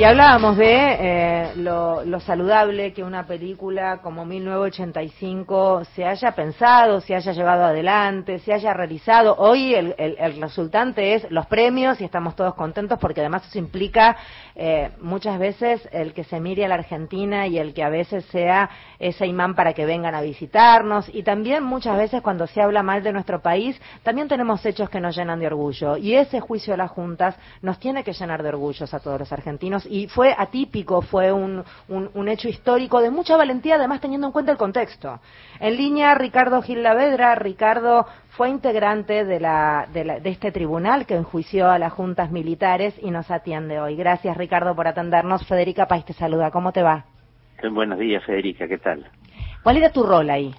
Y hablábamos de eh, lo, saludable que una película como 1985 se haya pensado, se haya llevado adelante, se haya realizado. Hoy el, el, el resultante es los premios y estamos todos contentos porque además eso implica eh, muchas veces el que se mire a la Argentina y el que a veces sea ese imán para que vengan a visitarnos. Y también muchas veces cuando se habla mal de nuestro país, también tenemos hechos que nos llenan de orgullo. Y ese juicio de las juntas nos tiene que llenar de orgullos a todos los argentinos y fue atípico, fue un, un, un, hecho histórico de mucha valentía, además teniendo en cuenta el contexto. En línea, Ricardo Gil Lavedra. Ricardo fue integrante de, la, de, la, de este tribunal que enjuició a las juntas militares y nos atiende hoy. Gracias, Ricardo, por atendernos. Federica País te saluda. ¿Cómo te va? Buenos días, Federica. ¿Qué tal? ¿Cuál era tu rol ahí?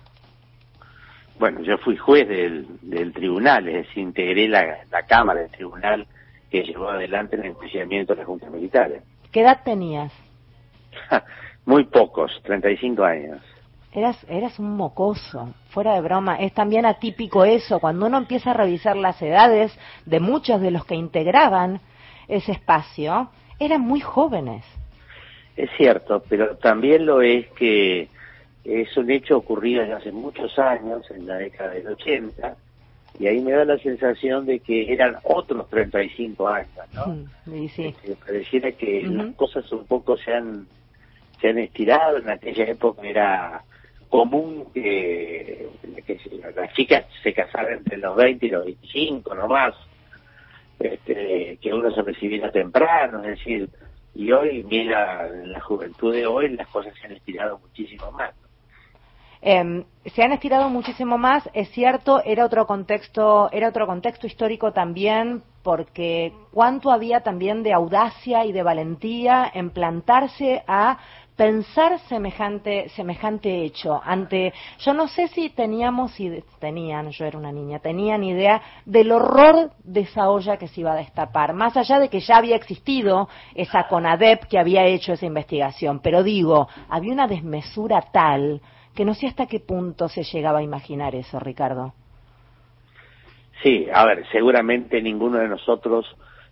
Bueno, yo fui juez del, del tribunal, es decir, integré la, la Cámara del Tribunal que llevó adelante el enjuiciamiento de las juntas militares. ¿Qué edad tenías? Muy pocos, 35 años. Eras, eras un mocoso, fuera de broma. Es también atípico eso, cuando uno empieza a revisar las edades de muchos de los que integraban ese espacio, eran muy jóvenes. Es cierto, pero también lo es que es un hecho ocurrido ya hace muchos años, en la década del 80, y ahí me da la sensación de que eran otros 35 años, ¿no? Sí, sí. Este, pareciera que uh -huh. las cosas un poco se han, se han estirado, en aquella época era común que, que las chicas se casaran entre los 20 y los 25 nomás, este, que uno se recibiera temprano, es decir, y hoy, mira, en la juventud de hoy las cosas se han estirado muchísimo más. Eh, se han estirado muchísimo más, es cierto, era otro contexto, era otro contexto histórico también, porque cuánto había también de audacia y de valentía en plantarse a pensar semejante semejante hecho. Ante yo no sé si teníamos y tenían yo era una niña tenían idea del horror de esa olla que se iba a destapar más allá de que ya había existido esa CONADEP que había hecho esa investigación. Pero digo había una desmesura tal que no sé hasta qué punto se llegaba a imaginar eso Ricardo sí a ver seguramente ninguno de nosotros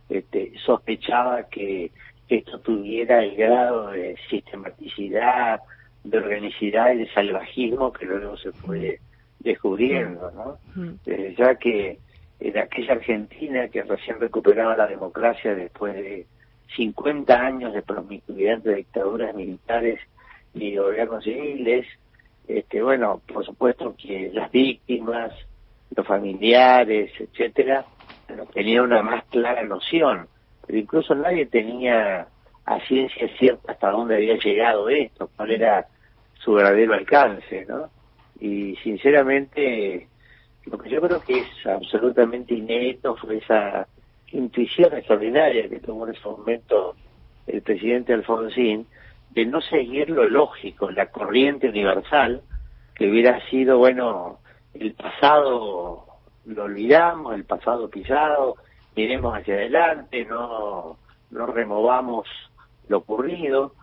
este, sospechaba que esto tuviera el grado de sistematicidad, de organicidad y de salvajismo que luego se fue descubriendo, ¿no? Eh, ya que en aquella Argentina que recién recuperaba la democracia después de 50 años de promiscuidad de dictaduras militares y gobiernos civiles, este, bueno, por supuesto que las víctimas, los familiares, etcétera, tenían una más clara noción pero incluso nadie tenía a ciencia cierta hasta dónde había llegado esto, cuál era su verdadero alcance, ¿no? Y sinceramente, lo que yo creo que es absolutamente inédito fue esa intuición extraordinaria que tuvo en ese momento el presidente Alfonsín de no seguir lo lógico, la corriente universal, que hubiera sido, bueno, el pasado lo olvidamos, el pasado pisado, miremos hacia adelante, no, no removamos lo ocurrido,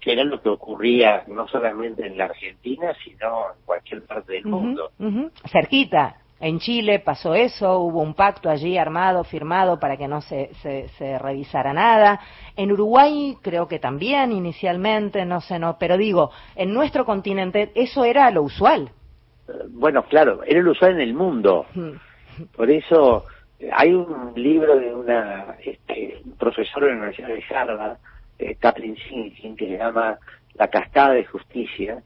que era lo que ocurría no solamente en la Argentina, sino en cualquier parte del uh -huh, mundo. Uh -huh. Cerquita, en Chile pasó eso, hubo un pacto allí armado, firmado para que no se, se, se, revisara nada. En Uruguay creo que también inicialmente, no sé, no, pero digo, en nuestro continente eso era lo usual. Bueno, claro, era lo usual en el mundo. Por eso hay un libro de una este, profesora de la Universidad de Harvard, eh, Kathleen Sinkin, que se llama La cascada de justicia,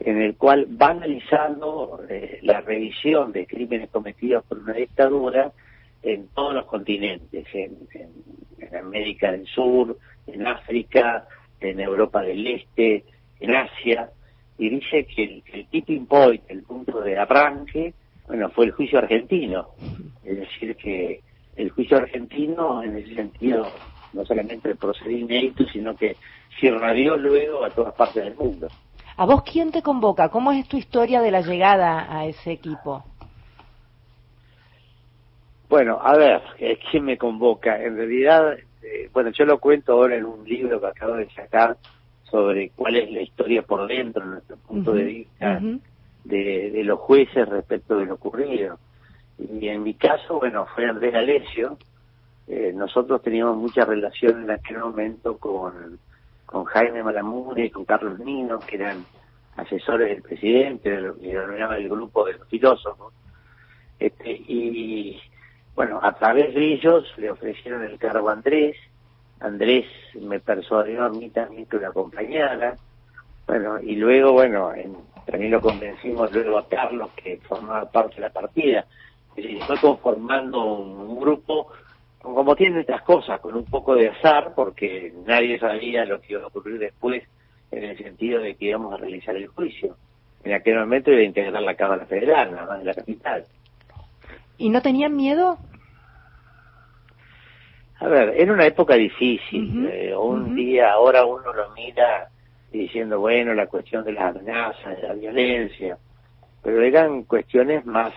en el cual va analizando eh, la revisión de crímenes cometidos por una dictadura en todos los continentes, en, América del Sur, en África, en Europa del Este, en Asia, y dice que el, el tipping point, el punto de arranque, bueno, fue el juicio argentino. Es decir, que el juicio argentino, en ese sentido, no solamente procedió inédito, sino que se irradió luego a todas partes del mundo. ¿A vos quién te convoca? ¿Cómo es tu historia de la llegada a ese equipo? Bueno, a ver, ¿quién me convoca? En realidad, eh, bueno, yo lo cuento ahora en un libro que acabo de sacar sobre cuál es la historia por dentro, nuestro punto uh -huh, de vista. Uh -huh de, de, los jueces respecto de lo ocurrido. Y en mi caso, bueno, fue Andrés Alessio, eh, nosotros teníamos mucha relación en aquel momento con, con Jaime Malamure con Carlos Nino, que eran asesores del presidente, de lo que denominaba el grupo de los filósofos. Este, y bueno, a través de ellos le ofrecieron el cargo a Andrés, Andrés me persuadió a mí también que lo acompañara, bueno, y luego, bueno, también lo convencimos luego a Carlos, que formaba parte de la partida, y fue conformando un, grupo, como tienen estas cosas, con un poco de azar, porque nadie sabía lo que iba a ocurrir después, en el sentido de que íbamos a realizar el juicio. En aquel momento iba a integrar la Cámara Federal, nada más de la capital. ¿Y no tenían miedo? A ver, era una época difícil. Eh, un día, ahora uno lo mira diciendo, bueno, la cuestión de las amenazas, de la violencia, pero eran cuestiones más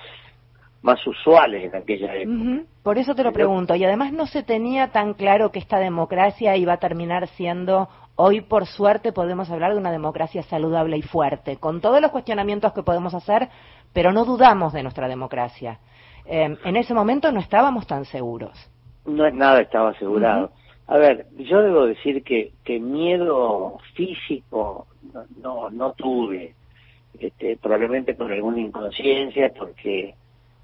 más usuales en aquella época. Por eso te lo pregunto. Y además no se tenía tan claro que esta democracia iba a terminar siendo, hoy por suerte podemos hablar de una democracia saludable y fuerte, con todos los cuestionamientos que podemos hacer, pero no dudamos de nuestra democracia. Eh, en ese momento no estábamos tan seguros no es nada estaba asegurado. A ver, yo debo decir que, que miedo físico no, no, tuve, este, probablemente por alguna inconsciencia, porque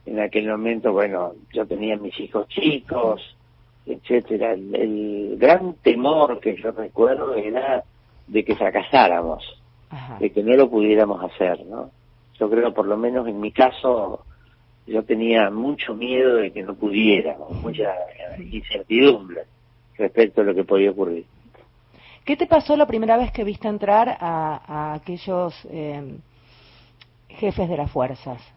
en aquel momento, bueno, yo tenía mis hijos chicos, etcétera. El, gran temor que yo recuerdo era de que fracasáramos, de que no lo pudiéramos hacer, ¿no? Yo creo, por lo menos en mi caso, yo tenía mucho miedo de que no pudiera, mucha incertidumbre respecto a lo que podía ocurrir. ¿Qué te pasó la primera vez que viste entrar a, aquellos eh, jefes de las fuerzas?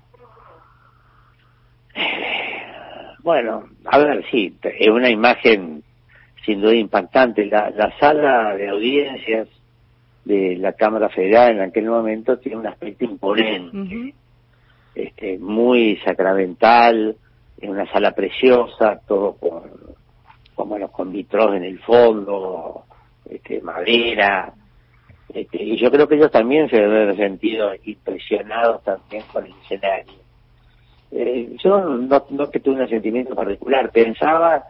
Bueno, a ver, sí, es una imagen sin duda impactante. La, la sala de audiencias de la Cámara Federal en aquel momento tiene un aspecto imponente este, muy sacramental, en una sala preciosa, todo con, con bueno, con vitros en el fondo, este, madera, este, y yo creo que ellos también se deben haber sentido impresionados también con el escenario. Eh, yo no, no que tuve un sentimiento particular, pensaba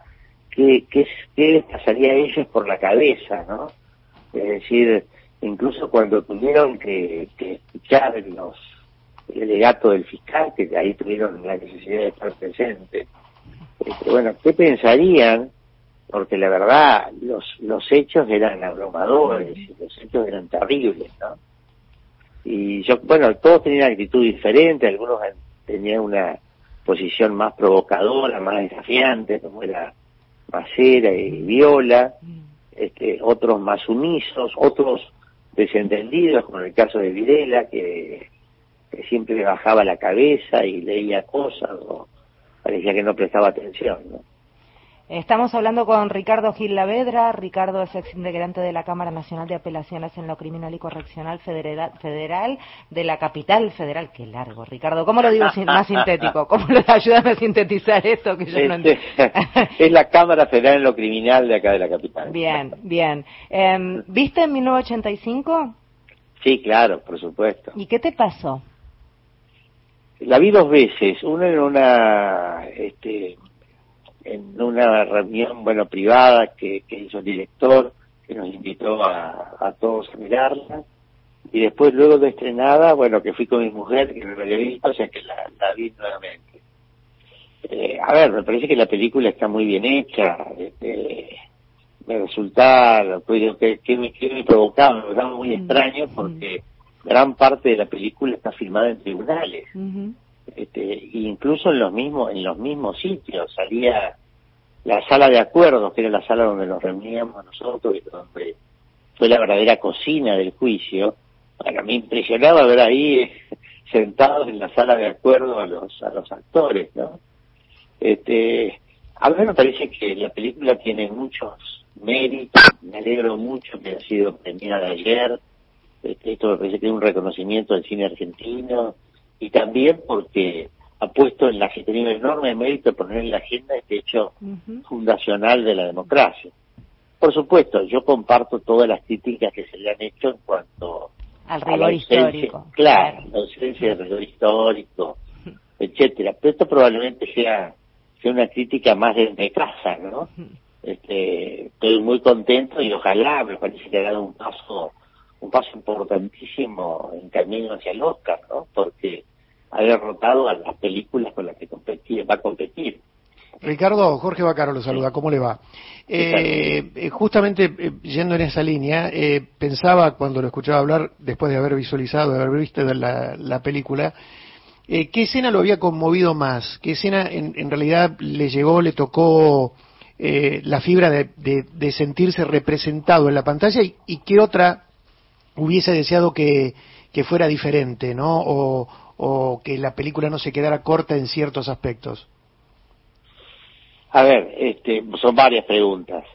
que, que, les pasaría a ellos por la cabeza, ¿no? Es decir, incluso cuando tuvieron que, que escuchar los el legato del fiscal, que ahí tuvieron la necesidad de estar presentes. Este, bueno, ¿qué pensarían? Porque la verdad, los, los hechos eran abrumadores, y los hechos eran terribles, ¿no? Y yo, bueno, todos tenían actitud diferente, algunos tenían una posición más provocadora, más desafiante, como era Macera y Viola, este, otros más sumisos, otros desentendidos, como en el caso de Videla, que que siempre bajaba la cabeza y leía cosas o parecía que no prestaba atención. ¿no? Estamos hablando con Ricardo Gil Lavedra. Ricardo es ex integrante de la Cámara Nacional de Apelaciones en lo Criminal y Correccional Federal, federal de la Capital Federal. Qué largo, Ricardo. ¿Cómo lo digo más sintético? ¿Cómo lo ayudas a sintetizar esto que yo no entiendo? es la Cámara Federal en lo Criminal de acá de la Capital. Bien, bien. Eh, ¿Viste en 1985? Sí, claro, por supuesto. ¿Y qué te pasó? La vi dos veces, una en una este, en una reunión bueno privada que, hizo el director, que nos invitó a, todos a mirarla, y después luego de estrenada, bueno, que fui con mi mujer, que no la había visto, o sea que la, vi nuevamente. Eh, a ver, me parece que la película está muy bien hecha, este, me resulta, pues, que, que, me, que me provocaba, me resultaba muy mm. extraño porque gran parte de la película está filmada en tribunales. Este, incluso en los mismos en los mismos sitios salía la sala de acuerdos, que era la sala donde nos reuníamos nosotros y donde fue la verdadera cocina del juicio. Bueno, me impresionaba ver ahí sentados en la sala de acuerdos a los a los actores, ¿no? Este, a mí me parece que la película tiene muchos méritos, me alegro mucho que haya sido premiada ayer, este, esto me parece que es un reconocimiento del cine argentino y también porque ha puesto en la ha tenido enorme mérito poner en la agenda este hecho fundacional de la democracia. Por supuesto, yo comparto todas las críticas que se le han hecho en cuanto al rigor histórico. Claro, la ausencia del rigor histórico, etcétera. Pero esto probablemente sea que una crítica más desde casa, ¿no? Este, estoy muy contento y ojalá me parece que ha dado un paso un paso importantísimo en camino hacia el Oscar, ¿no? Porque ha derrotado a las películas con las que competir, va a competir. Ricardo, Jorge Bacaro lo saluda, ¿cómo le va? Eh, eh, justamente eh, yendo en esa línea, pensaba cuando lo escuchaba hablar, después de haber visualizado, de haber visto la, la película, ¿qué escena lo había conmovido más? ¿Qué escena en, realidad le llegó, le tocó la fibra de, sentirse representado en la pantalla y, qué otra hubiese deseado que, que fuera diferente, ¿no? O, o que la película no se quedara corta en ciertos aspectos? A ver, este, son varias preguntas.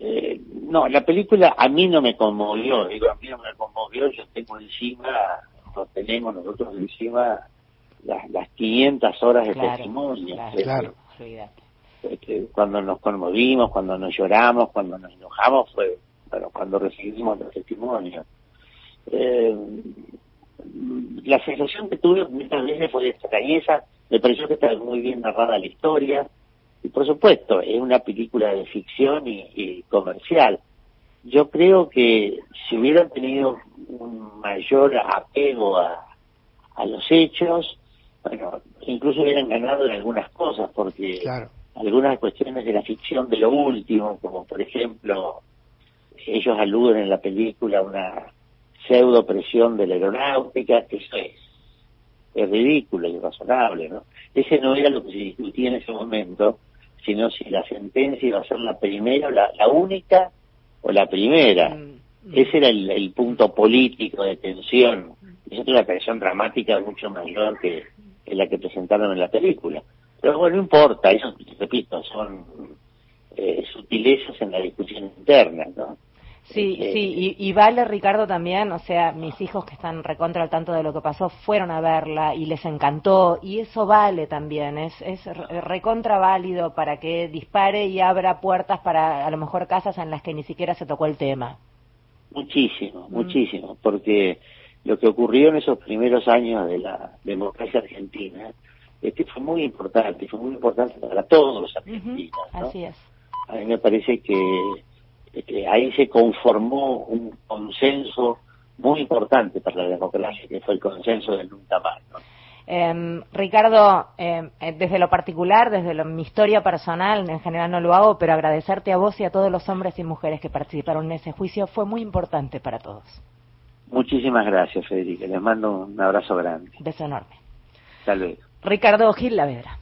Eh, no, la película a mí no me conmovió, digo, a mí no me conmovió, yo tengo encima, no tenemos nosotros encima las, las 500 horas de testimonio. Claro, este, cuando nos conmovimos, cuando nos lloramos, cuando nos enojamos, fue bueno, cuando recibimos los testimonios. Eh, la sensación que tuve muchas veces fue de extrañeza, me pareció que estaba muy bien narrada la historia, y por supuesto, es una película de ficción y, comercial. Yo creo que si hubieran tenido un mayor apego a, a los hechos, bueno, incluso hubieran ganado en algunas cosas, porque algunas cuestiones de la ficción de lo último, como por ejemplo, ellos aluden en la película una pseudo presión de la aeronáutica, eso es, es ridículo y razonable, ¿no? Ese no era lo que se discutía en ese momento, sino si la sentencia iba a ser la primera, la, la única o la primera. Mm, mm. Ese era el, punto político de tensión. Y es una tensión dramática mucho mayor que, la que presentaron en la película. Pero bueno, no importa, eso, repito, son eh, sutilezas en la discusión interna, ¿no? Sí, este, sí, y, vale Ricardo también, o sea, mis hijos que están recontra al tanto de lo que pasó fueron a verla y les encantó y eso vale también, es, es recontra válido para que dispare y abra puertas para a lo mejor casas en las que ni siquiera se tocó el tema. Muchísimo, mm. muchísimo, porque lo que ocurrió en esos primeros años de la democracia argentina este fue muy importante, fue muy importante para todos los argentinos. Así es. A mí me parece que este, ahí se conformó un consenso muy importante para la democracia, que fue el consenso del nunca más. Em, Ricardo, em, eh, desde lo particular, desde mi historia personal, en general no lo hago, pero agradecerte a vos y a todos los hombres y mujeres que participaron en ese juicio fue muy importante para todos. Muchísimas gracias, Federica. Les mando un abrazo grande. Beso enorme. Hasta luego. Ricardo Gil Lavedra.